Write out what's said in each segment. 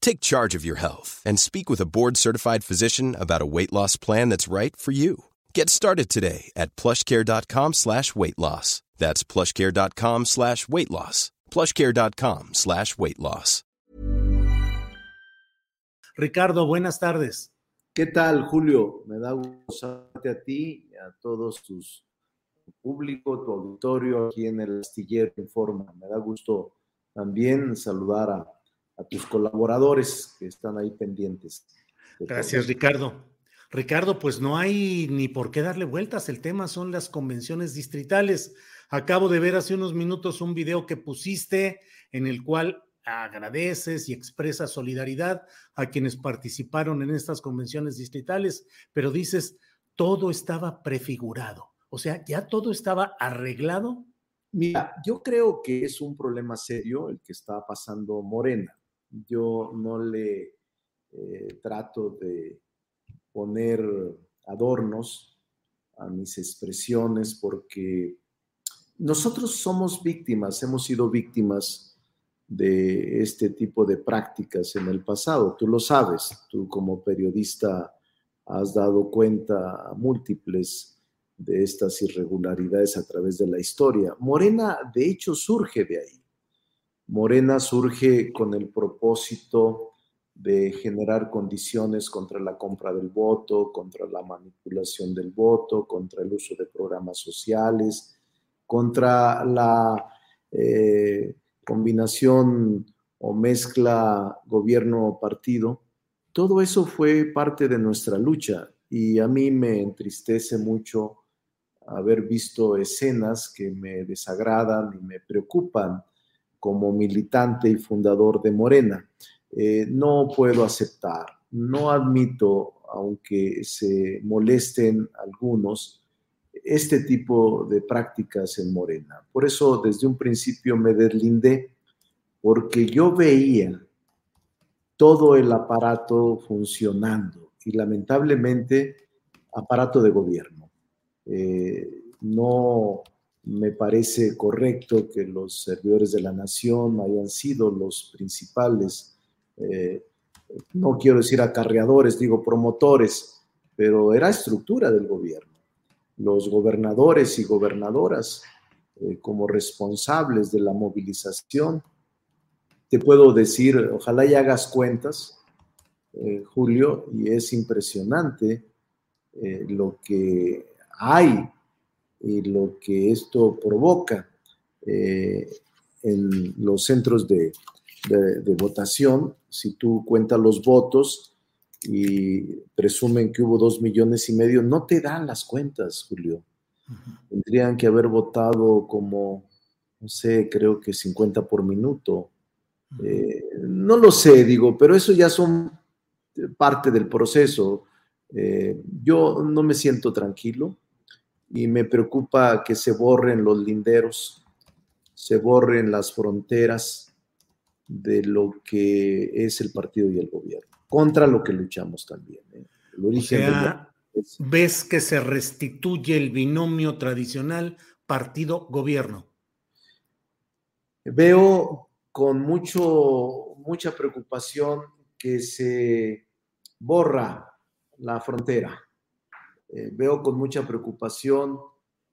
Take charge of your health and speak with a board-certified physician about a weight loss plan that's right for you. Get started today at plushcare.com slash weight loss. That's plushcare.com slash weight loss. plushcare.com slash weight loss. Ricardo, buenas tardes. ¿Qué tal, Julio? Me da gusto saludarte a ti y a todos tus tu público, tu auditorio aquí en el Astillero Informa. Me da gusto también saludar a, a tus colaboradores que están ahí pendientes. Gracias, Ricardo. Ricardo, pues no hay ni por qué darle vueltas. El tema son las convenciones distritales. Acabo de ver hace unos minutos un video que pusiste en el cual agradeces y expresas solidaridad a quienes participaron en estas convenciones distritales, pero dices, todo estaba prefigurado. O sea, ya todo estaba arreglado. Mira, yo creo que es un problema serio el que está pasando Morena. Yo no le eh, trato de poner adornos a mis expresiones porque nosotros somos víctimas, hemos sido víctimas de este tipo de prácticas en el pasado. Tú lo sabes, tú como periodista has dado cuenta múltiples de estas irregularidades a través de la historia. Morena, de hecho, surge de ahí. Morena surge con el propósito de generar condiciones contra la compra del voto, contra la manipulación del voto, contra el uso de programas sociales, contra la eh, combinación o mezcla gobierno-partido. Todo eso fue parte de nuestra lucha y a mí me entristece mucho haber visto escenas que me desagradan y me preocupan como militante y fundador de Morena. Eh, no puedo aceptar, no admito, aunque se molesten algunos, este tipo de prácticas en Morena. Por eso desde un principio me deslindé, porque yo veía todo el aparato funcionando y lamentablemente aparato de gobierno. Eh, no me parece correcto que los servidores de la nación hayan sido los principales, eh, no quiero decir acarreadores, digo promotores, pero era estructura del gobierno. Los gobernadores y gobernadoras eh, como responsables de la movilización. Te puedo decir, ojalá y hagas cuentas, eh, Julio, y es impresionante lo que hay y lo que esto provoca eh, en los centros de, votación, si tú cuentas los votos y presumen que hubo dos millones y medio, no te dan las cuentas, Julio. Tendrían que haber votado como, no sé, creo que 50 por minuto. Eh, no lo sé, digo, pero eso ya son parte del proceso. Eh, yo no me siento tranquilo y me preocupa que se borren los linderos, se borren las fronteras de lo que es el partido y el gobierno, contra lo que luchamos también. ¿eh? o sea, ves que se restituye el binomio tradicional partido-gobierno. Veo con mucho, mucha preocupación que se borra la frontera eh, veo con mucha preocupación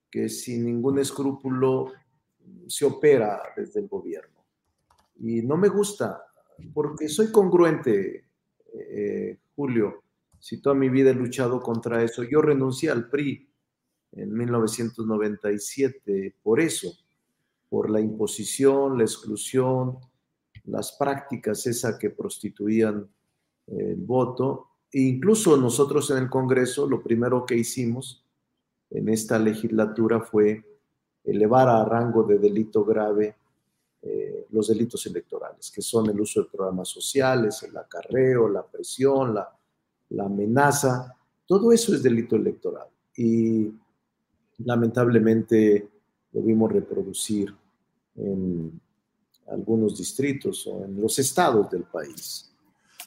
que sin ningún escrúpulo se opera desde el gobierno. Y no me gusta, porque soy congruente, eh, Julio, si toda mi vida he luchado contra eso, yo renuncié al PRI en 1997 por eso, por la imposición, la exclusión, las prácticas esa que prostituían el voto. E incluso nosotros en el Congreso, lo primero que hicimos en esta legislatura fue elevar a rango de delito grave eh, los delitos electorales, que son el uso de programas sociales, el acarreo, la presión, la, la amenaza, todo eso es delito electoral. Y lamentablemente lo vimos reproducir en algunos distritos o en los estados del país.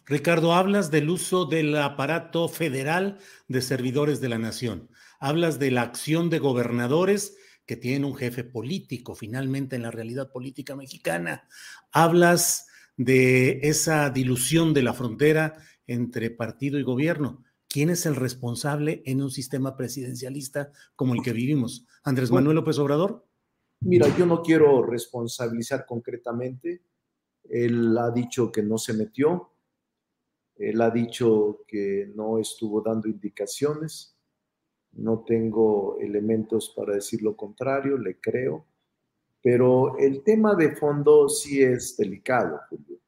Ricardo, hablas del uso del aparato federal de servidores de la nación. Hablas de la acción de gobernadores que tienen un jefe político, finalmente en la realidad política mexicana. Hablas de esa dilución de la frontera entre partido y gobierno. ¿Quién es el responsable en un sistema presidencialista como el que vivimos? ¿Andrés Manuel López Obrador? Mira, yo no quiero responsabilizar concretamente. Él ha dicho que no se metió. Él ha dicho que no estuvo dando indicaciones. No tengo elementos para decir lo contrario, le creo. Pero el tema de fondo sí es delicado, Julio.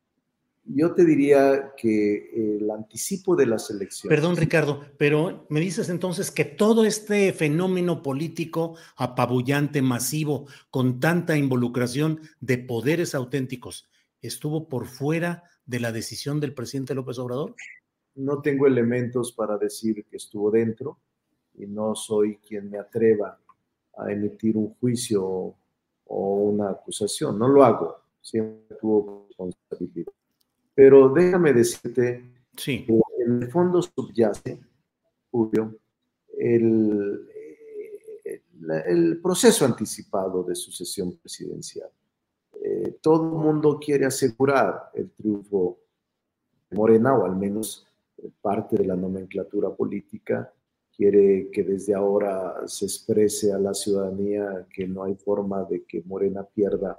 Yo te diría que el anticipo de las elecciones. Perdón, Ricardo, pero me dices entonces que todo este fenómeno político apabullante, masivo, con tanta involucración de poderes auténticos, estuvo por fuera de la decisión del presidente López Obrador? No tengo elementos para decir que estuvo dentro y no soy quien me atreva a emitir un juicio o una acusación. No lo hago. Siempre tuvo responsabilidad. Pero déjame decirte sí. que en el fondo subyace, Julio, el, el, proceso anticipado de sucesión presidencial. Eh, todo el mundo quiere asegurar el triunfo de Morena, o al menos parte de la nomenclatura política quiere que desde ahora se exprese a la ciudadanía que no hay forma de que Morena pierda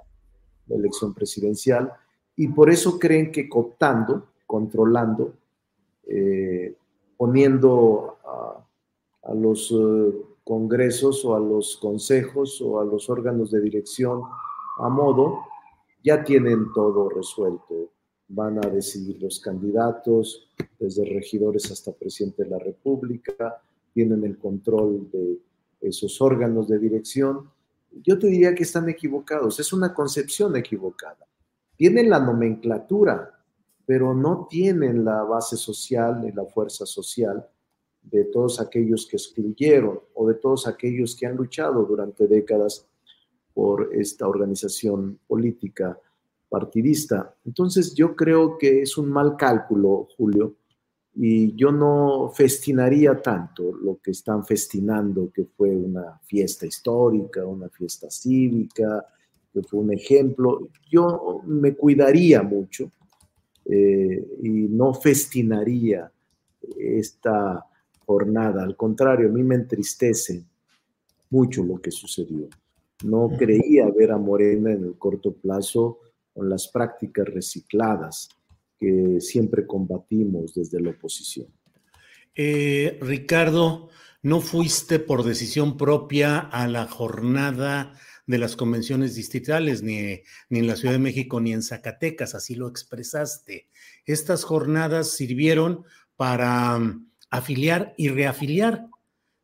la elección presidencial. Y por eso creen que cooptando, controlando, eh, poniendo a, los eh, congresos o a los consejos o a los órganos de dirección a modo, ya tienen todo resuelto. Van a decidir los candidatos, desde regidores hasta presidente de la República, tienen el control de esos órganos de dirección. Yo te diría que están equivocados, es una concepción equivocada tienen la nomenclatura, pero no tienen la base social ni la fuerza social de todos aquellos que excluyeron o de todos aquellos que han luchado durante décadas por esta organización política partidista. Entonces yo creo que es un mal cálculo, Julio, y yo no festinaría tanto lo que están festinando, que fue una fiesta histórica, una fiesta cívica, que fue un ejemplo. Yo me cuidaría mucho eh, y no festinaría esta jornada. Al contrario, a mí me entristece mucho lo que sucedió. No creía ver a Morena en el corto plazo con las prácticas recicladas que siempre combatimos desde la oposición. Eh, Ricardo, ¿no fuiste por decisión propia a la jornada de las convenciones distritales, ni, ni en la Ciudad de México ni en Zacatecas, así lo expresaste. Estas jornadas sirvieron para mm, afiliar y reafiliar.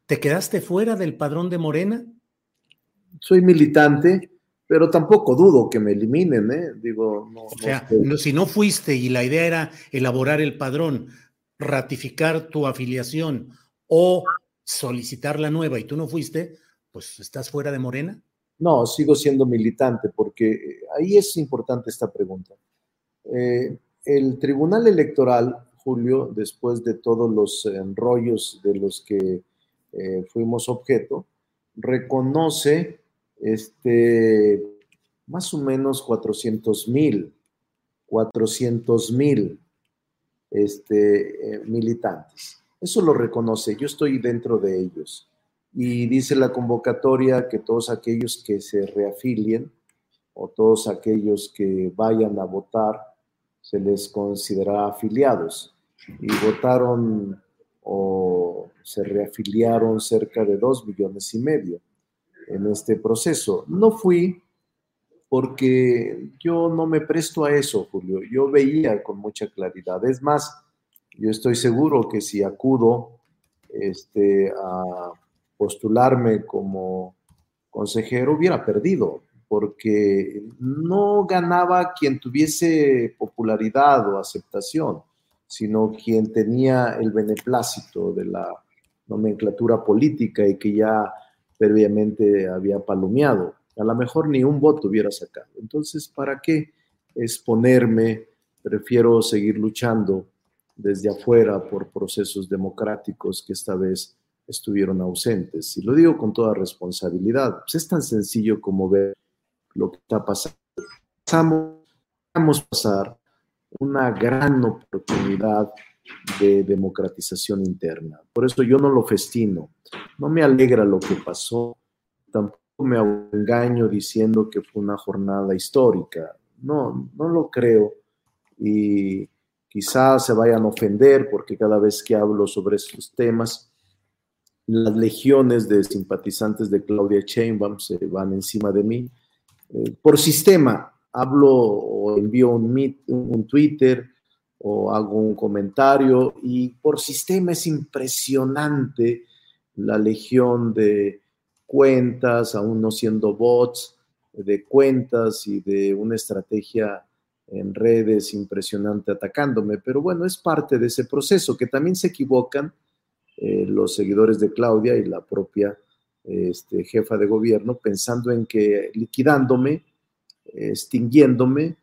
¿Te quedaste fuera del padrón de Morena? Soy militante, pero tampoco dudo que me eliminen, ¿eh? Digo, no, o sea, si no fuiste y la idea era elaborar el padrón, ratificar tu afiliación o solicitar la nueva y tú no fuiste, pues estás fuera de Morena. No, sigo siendo militante porque eh, ahí es importante esta pregunta. Eh, el Tribunal Electoral, Julio, después de todos los enrollos de los que eh, fuimos objeto, reconoce este, más o menos 400 mil, 400 mil este, militantes. Eso lo reconoce, yo estoy dentro de ellos y dice la convocatoria que todos aquellos que se reafilien o todos aquellos que vayan a votar se les considerará afiliados. Y votaron se reafiliaron cerca de dos millones y medio en este proceso. No fui porque yo no me presto a eso, Julio. Yo veía con mucha claridad. Es más, yo estoy seguro que si acudo este, a postularme como consejero, hubiera perdido, porque no ganaba quien tuviese popularidad o aceptación, sino quien tenía el beneplácito de la nomenclatura política y que ya previamente había palomeado. A lo mejor ni un voto hubiera sacado. Entonces, ¿para qué exponerme? Prefiero seguir luchando desde afuera por procesos democráticos que esta vez estuvieron ausentes. Y lo digo con toda responsabilidad. Pues es tan sencillo como ver lo que está pasando. Vamos a pasar una gran oportunidad de democratización interna. Por eso yo no lo festino. No me alegra lo que pasó. Tampoco me engaño diciendo que fue una jornada histórica. No, no lo creo. Y quizás se vayan a ofender porque cada vez que hablo sobre estos temas, las legiones de simpatizantes de Claudia Sheinbaum se van encima de mí. Eh, por sistema, hablo o envío un, un Twitter o hago un comentario. Y por sistema es impresionante la legión de cuentas, aún no siendo bots, de cuentas y de una estrategia en redes impresionante atacándome, pero bueno, es parte de ese proceso, que también se equivocan eh, los seguidores de Claudia y la propia este, jefa de gobierno, pensando en que liquidándome, extinguiéndome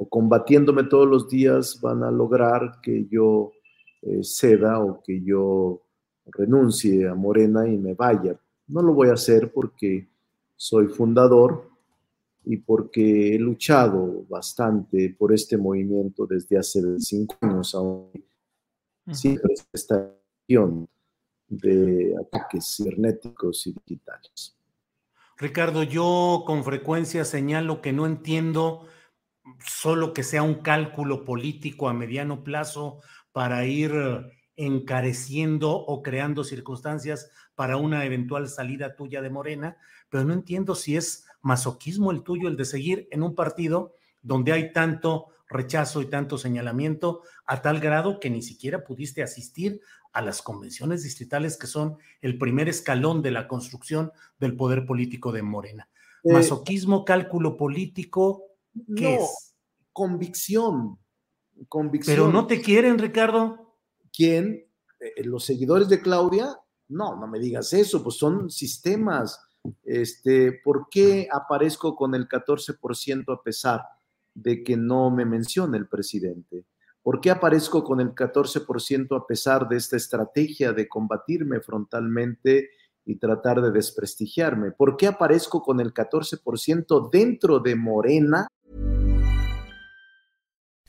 o combatiéndome todos los días van a lograr que yo eh, ceda o que yo renuncie a Morena y me vaya. No lo voy a hacer porque soy fundador y porque he luchado bastante por este movimiento desde hace 25 años aún. Siempre esta acción de ataques cibernéticos y digitales. Ricardo, yo con frecuencia señalo que no entiendo solo que sea un cálculo político a mediano plazo para ir encareciendo o creando circunstancias para una eventual salida tuya de Morena, pero no entiendo si es masoquismo el tuyo el de seguir en un partido donde hay tanto rechazo y tanto señalamiento a tal grado que ni siquiera pudiste asistir a las convenciones distritales que son el primer escalón de la construcción del poder político de Morena. Eh, masoquismo, cálculo político, ¿qué es? Convicción, convicción. Pero no te quieren, Ricardo. ¿Quién? Eh, los seguidores de Claudia. No, no me digas eso, pues son sistemas. Este, ¿Por qué aparezco con el 14% a pesar de que no me mencione el presidente? ¿Por qué aparezco con el 14% a pesar de esta estrategia de combatirme frontalmente y tratar de desprestigiarme? ¿Por qué aparezco con el 14% dentro de Morena?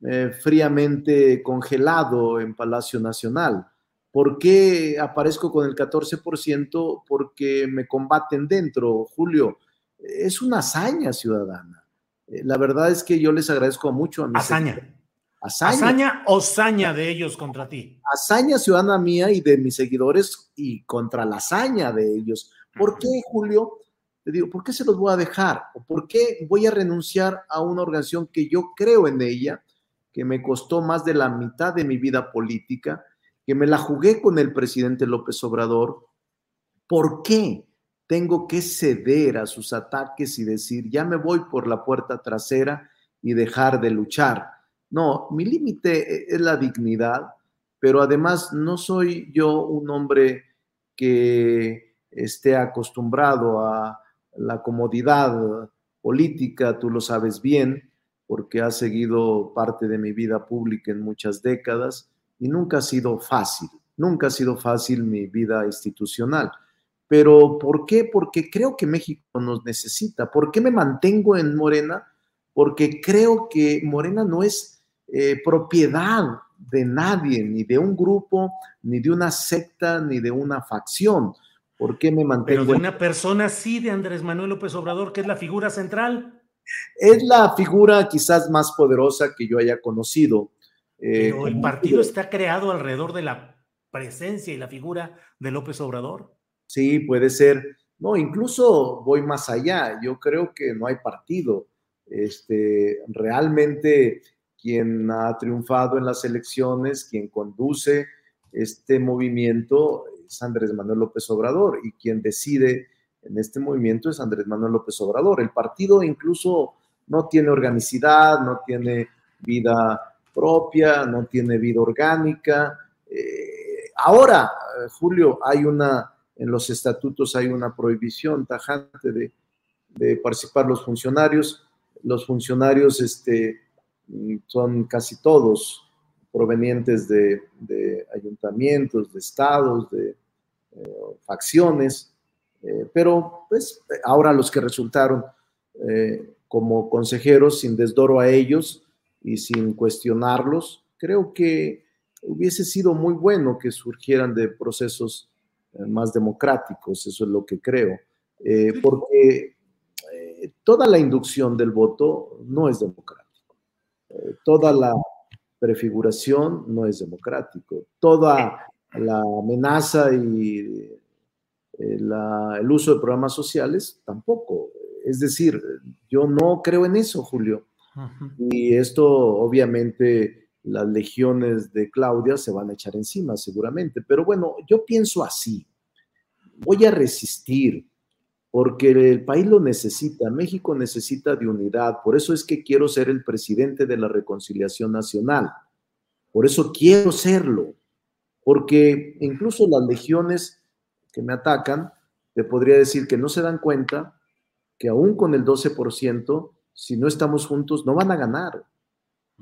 Eh, fríamente congelado en Palacio Nacional. ¿Por qué aparezco con el 14%? Porque me combaten dentro, Julio. Es una hazaña ciudadana. Eh, la verdad es que yo les agradezco mucho a mis Hazaña. Hazaña. o saña de ellos contra ti. Hazaña ciudadana mía y de mis seguidores y contra la hazaña de ellos. ¿Por qué, Julio? Te digo, ¿por qué se los voy a dejar? ¿O por qué voy a renunciar a una organización que yo creo en ella? Que me costó más de la mitad de mi vida política, que me la jugué con el presidente López Obrador. ¿Por qué tengo que ceder a sus ataques y decir, ya me voy por la puerta trasera y dejar de luchar? No, mi límite es la dignidad, pero además no soy yo un hombre que esté acostumbrado a la comodidad política, tú lo sabes bien, porque has seguido parte de mi vida pública en muchas décadas y nunca ha sido fácil, nunca ha sido fácil mi vida institucional. Pero ¿por qué? Porque creo que México nos necesita. ¿Por qué me mantengo en Morena? Porque creo que Morena no es eh, propiedad de nadie, ni de un grupo, ni de una secta, ni de una facción. ¿Por qué me mantengo? Pero de una persona sí, de Andrés Manuel López Obrador, que es la figura central. Es la figura quizás más poderosa que yo haya conocido. Eh, Pero el partido está creado alrededor de la presencia y la figura de López Obrador. Sí, puede ser. No, incluso voy más allá. Yo creo que no hay partido. Este, realmente quien ha triunfado en las elecciones, quien conduce este movimiento es Andrés Manuel López Obrador y quien decide en este movimiento es Andrés Manuel López Obrador. El partido incluso no tiene organicidad, no tiene vida propia, no tiene vida orgánica. Eh, ahora, Julio, hay una, en los estatutos hay una prohibición tajante de, de participar los funcionarios. Los funcionarios este, son casi todos provenientes de, ayuntamientos, de estados, de eh, facciones, eh, pero pues ahora los que resultaron eh, como consejeros, sin desdoro a ellos y sin cuestionarlos, creo que hubiese sido muy bueno que surgieran de procesos más democráticos, eso es lo que creo, porque toda la inducción del voto no es democrático, toda la prefiguración no es democrático. Toda la amenaza y eh, el uso de programas sociales tampoco. Es decir, yo no creo en eso, Julio. Y esto, obviamente, las legiones de Claudia se van a echar encima, seguramente. Pero bueno, yo pienso así. Voy a resistir, porque el país lo necesita, México necesita de unidad, por eso es que quiero ser el presidente de la reconciliación nacional, por eso quiero serlo, porque incluso las legiones que me atacan, te podría decir que no se dan cuenta que aún con el 12%, si no estamos juntos, no van a ganar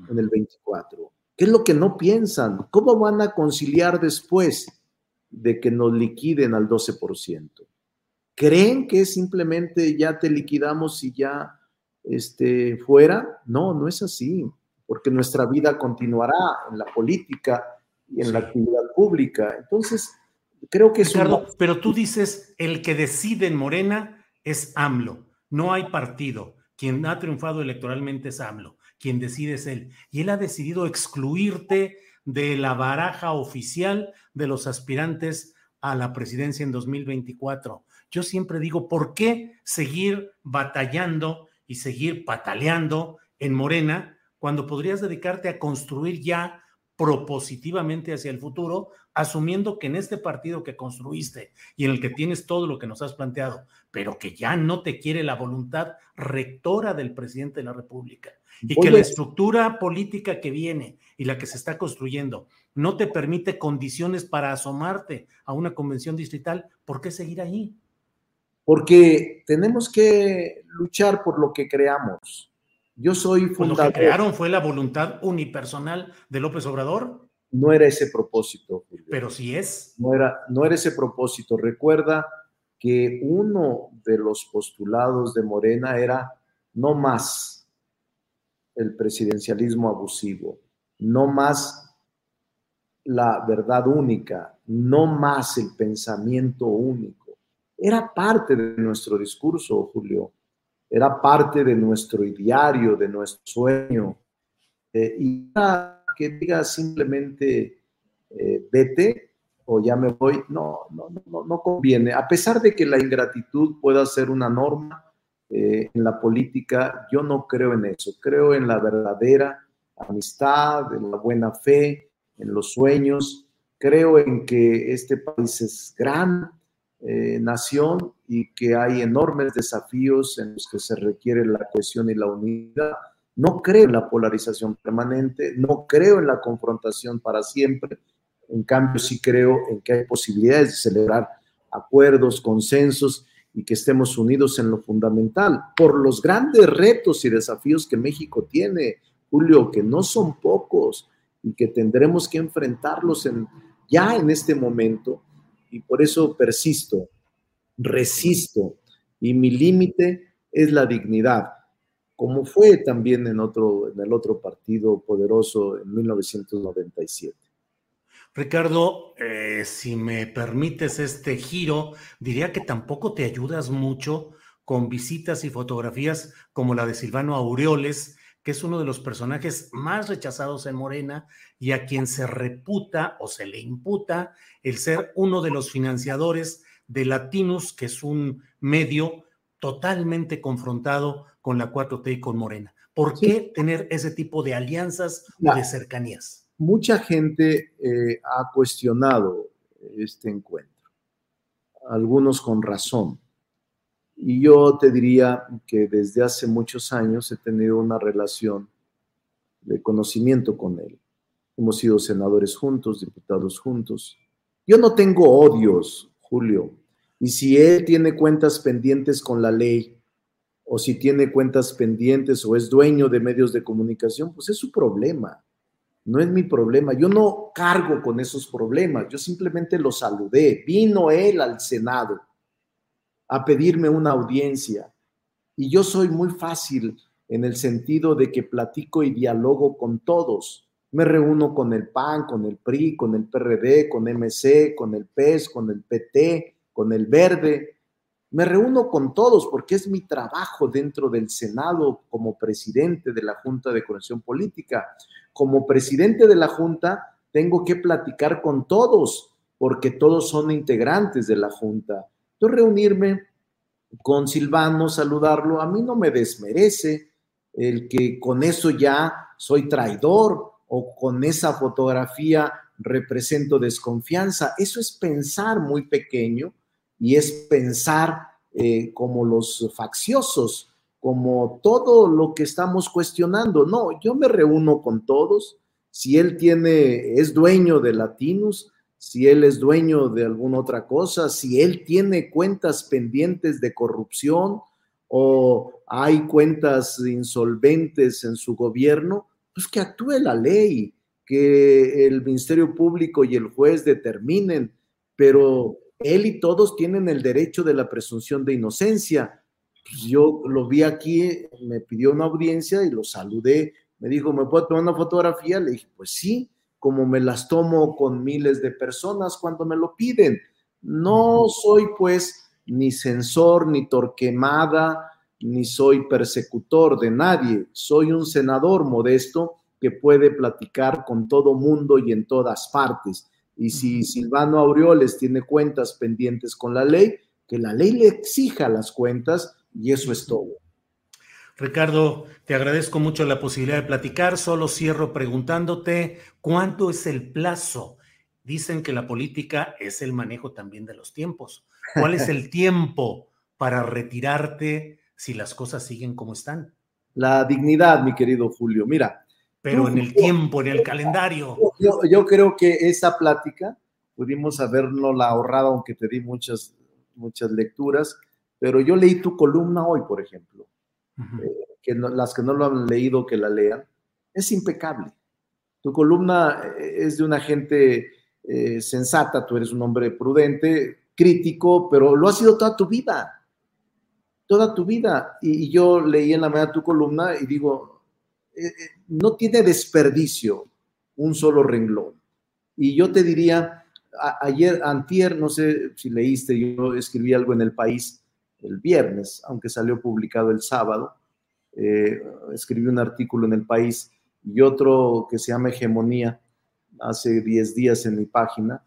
en el 24. ¿Qué es lo que no piensan? ¿Cómo van a conciliar después de que nos liquiden al 12%? ¿Creen que simplemente ya te liquidamos y ya este, fuera? No, no es así, porque nuestra vida continuará en la política y en la actividad pública. Entonces, creo que es pero tú dices, el que decide en Morena es AMLO, no hay partido. Quien ha triunfado electoralmente es AMLO, quien decide es él. Y él ha decidido excluirte de la baraja oficial de los aspirantes a la presidencia en 2024. Yo siempre digo, ¿por qué seguir batallando y seguir pataleando en Morena cuando podrías dedicarte a construir ya propositivamente hacia el futuro, asumiendo que en este partido que construiste y en el que tienes todo lo que nos has planteado, pero que ya no te quiere la voluntad rectora del presidente de la República y que la estructura política que viene y la que se está construyendo no te permite condiciones para asomarte a una convención distrital, ¿por qué seguir ahí? Porque tenemos que luchar por lo que creamos. Yo soy fundador. ¿Lo que crearon fue la voluntad unipersonal de López Obrador? No era ese propósito. Pero sí es. No era, no era ese propósito. Recuerda que uno de los postulados de Morena era no más el presidencialismo abusivo, no más la verdad única, no más el pensamiento único. Era parte de nuestro discurso, Julio era parte de nuestro ideario, de nuestro sueño. Eh, y que diga simplemente eh, vete o ya me voy, no, no, no, no conviene. A pesar de que la ingratitud pueda ser una norma eh, en la política, yo no creo en eso. Creo en la verdadera amistad, en la buena fe, en los sueños. Creo en que este país es gran eh, nación y que hay enormes desafíos en los que se requiere la cohesión y la unidad. No creo en la polarización permanente, no creo en la confrontación para siempre. En cambio, sí creo en que hay posibilidades de celebrar acuerdos, consensos y que estemos unidos en lo fundamental por los grandes retos y desafíos que México tiene, Julio, que no son pocos y que tendremos que enfrentarlos en, ya en este momento. Y por eso persisto, resisto y mi límite es la dignidad, como fue también en, otro, en el otro partido poderoso en 1997. Ricardo, eh, si me permites este giro, diría que tampoco te ayudas mucho con visitas y fotografías como la de Silvano Aureoles, que es uno de los personajes más rechazados en Morena y a quien se reputa o se le imputa el ser uno de los financiadores de Latinus, que es un medio totalmente confrontado con la 4T y con Morena. ¿Por qué tener ese tipo de alianzas o de cercanías? mucha gente eh, ha cuestionado este encuentro, algunos con razón. Y yo te diría que desde hace muchos años he tenido una relación de conocimiento con él. Hemos sido senadores juntos, diputados juntos. Yo no tengo odios, Julio. Y si él tiene cuentas pendientes con la ley, o si tiene cuentas pendientes o es dueño de medios de comunicación, pues es su problema no es mi problema. Yo no cargo con esos problemas, yo simplemente lo saludé. Vino él al Senado a pedirme una audiencia y yo soy muy fácil en el sentido de que platico y dialogo con todos. Me reúno con el PAN, con el PRI, con el PRD, con MC, con el PES, con el PT, con el Verde. Me reúno con todos porque es mi trabajo dentro del Senado como presidente de la Junta de Conexión Política como presidente de la Junta, tengo que platicar con todos, porque todos son integrantes de la Junta. Entonces, reunirme con Silvano, saludarlo, a mí no me desmerece el que con eso ya soy traidor o con esa fotografía represento desconfianza. Eso es pensar muy pequeño y es pensar eh, como los facciosos como todo lo que estamos cuestionando. No, yo me reúno con todos. Si él tiene, es dueño de Latinus, si él es dueño de alguna otra cosa, si él tiene cuentas pendientes de corrupción o hay cuentas insolventes en su gobierno, pues que actúe la ley, que el Ministerio Público y el juez determinen, pero él y todos tienen el derecho de la presunción de inocencia pues, yo lo vi aquí, me pidió una audiencia y lo saludé. Me dijo, ¿me puedo tomar una fotografía? Le dije, pues sí, como me las tomo con miles de personas cuando me lo piden. No soy pues ni censor, ni torquemada, ni soy persecutor de nadie. Soy un senador modesto que puede platicar con todo mundo y en todas partes. Y si Silvano Aureoles tiene cuentas pendientes con la ley, que la ley le exija las cuentas y eso es todo. Ricardo, te agradezco mucho la posibilidad de platicar. Solo cierro preguntándote cuánto es el plazo. Dicen que la política es el manejo también de los tiempos. ¿Cuál es el tiempo para retirarte si las cosas siguen como están? La dignidad, mi querido Julio. Mira. Pero en el tiempo, en el calendario. Yo, yo creo que esa plática pudimos habernos la ahorrado, aunque te di muchas, muchas lecturas pero yo leí tu columna hoy, por ejemplo, eh, que las que no lo han leído, que la lean, es impecable. Tu columna eh, es de una gente eh, sensata, tú eres un hombre prudente, crítico, pero lo ha sido toda tu vida, toda tu vida. Y, yo leí en la mañana tu columna y digo, no tiene desperdicio un solo renglón. Y yo te diría, ayer, antier, no sé si leíste, yo escribí algo en el país, el viernes, aunque salió publicado el sábado. Eh, escribí un artículo en El País y otro que se llama Hegemonía hace 10 días en mi página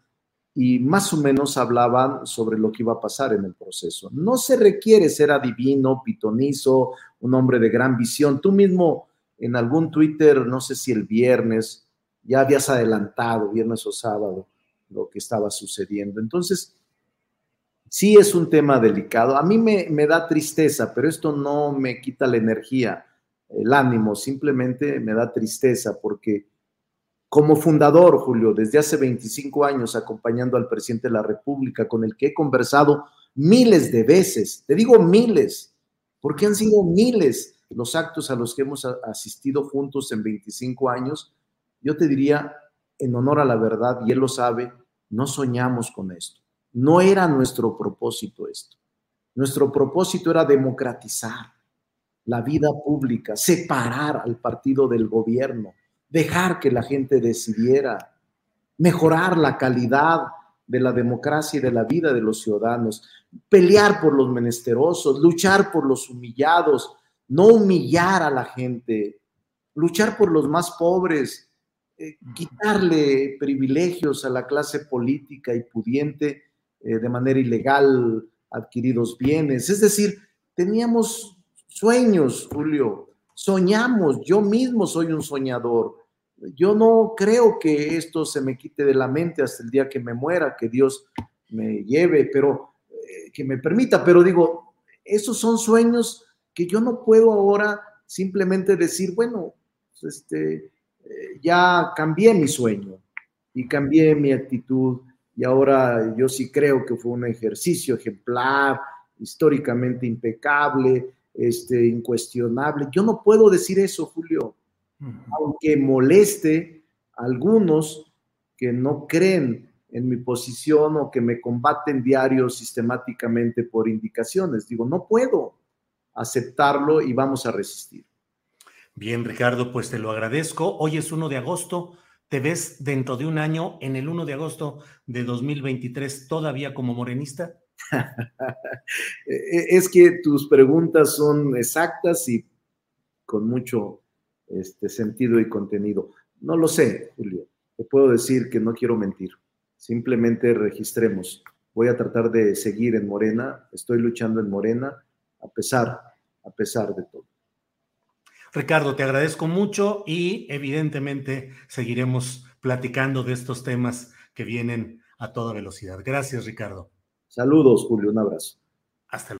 y más o menos hablaban sobre lo que iba a pasar en el proceso. No se requiere ser adivino, pitonizo, un hombre de gran visión. Tú mismo en algún Twitter, no sé si el viernes, ya habías adelantado, viernes o sábado, lo que estaba sucediendo. Entonces, sí es un tema delicado. A mí me, me da tristeza, pero esto no me quita la energía, el ánimo, simplemente me da tristeza porque como fundador, Julio, desde hace 25 años acompañando al presidente de la República, con el que he conversado miles de veces, te digo miles, porque han sido miles los actos a los que hemos asistido juntos en 25 años, yo te diría, en honor a la verdad, y él lo sabe, no soñamos con esto. No era nuestro propósito esto. Nuestro propósito era democratizar la vida pública, separar al partido del gobierno, dejar que la gente decidiera, mejorar la calidad de la democracia y de la vida de los ciudadanos, pelear por los menesterosos, luchar por los humillados, no humillar a la gente, luchar por los más pobres, eh, quitarle privilegios a la clase política y pudiente eh, de manera ilegal adquiridos bienes. Es decir, teníamos sueños, Julio, soñamos, yo mismo soy un soñador. Yo no creo que esto se me quite de la mente hasta el día que me muera, que Dios me lleve, pero eh, que me permita, pero digo, esos son sueños que yo no puedo ahora simplemente decir, bueno, pues, este, eh, ya cambié mi sueño y cambié mi actitud y ahora yo sí creo que fue un ejercicio ejemplar, históricamente impecable, este, incuestionable. Yo no puedo decir eso, Julio, aunque moleste a algunos que no creen en mi posición o que me combaten diario sistemáticamente por indicaciones. Digo, no puedo aceptarlo y vamos a resistir. Bien, Ricardo, pues te lo agradezco. Hoy es 1 de agosto. ¿Te ves dentro de un año, en el 1 de agosto de 2023, todavía como morenista? E-, es que tus preguntas son exactas y con mucho este, sentido y contenido. No lo sé, Julio. Te puedo decir que no quiero mentir. Simplemente registremos. Voy a tratar de seguir en Morena. Estoy luchando en Morena a pesar, a pesar de todo. Ricardo, te agradezco mucho y evidentemente seguiremos platicando de estos temas que vienen a toda velocidad. Gracias, Ricardo. Saludos, Julio. Un abrazo. Hasta luego.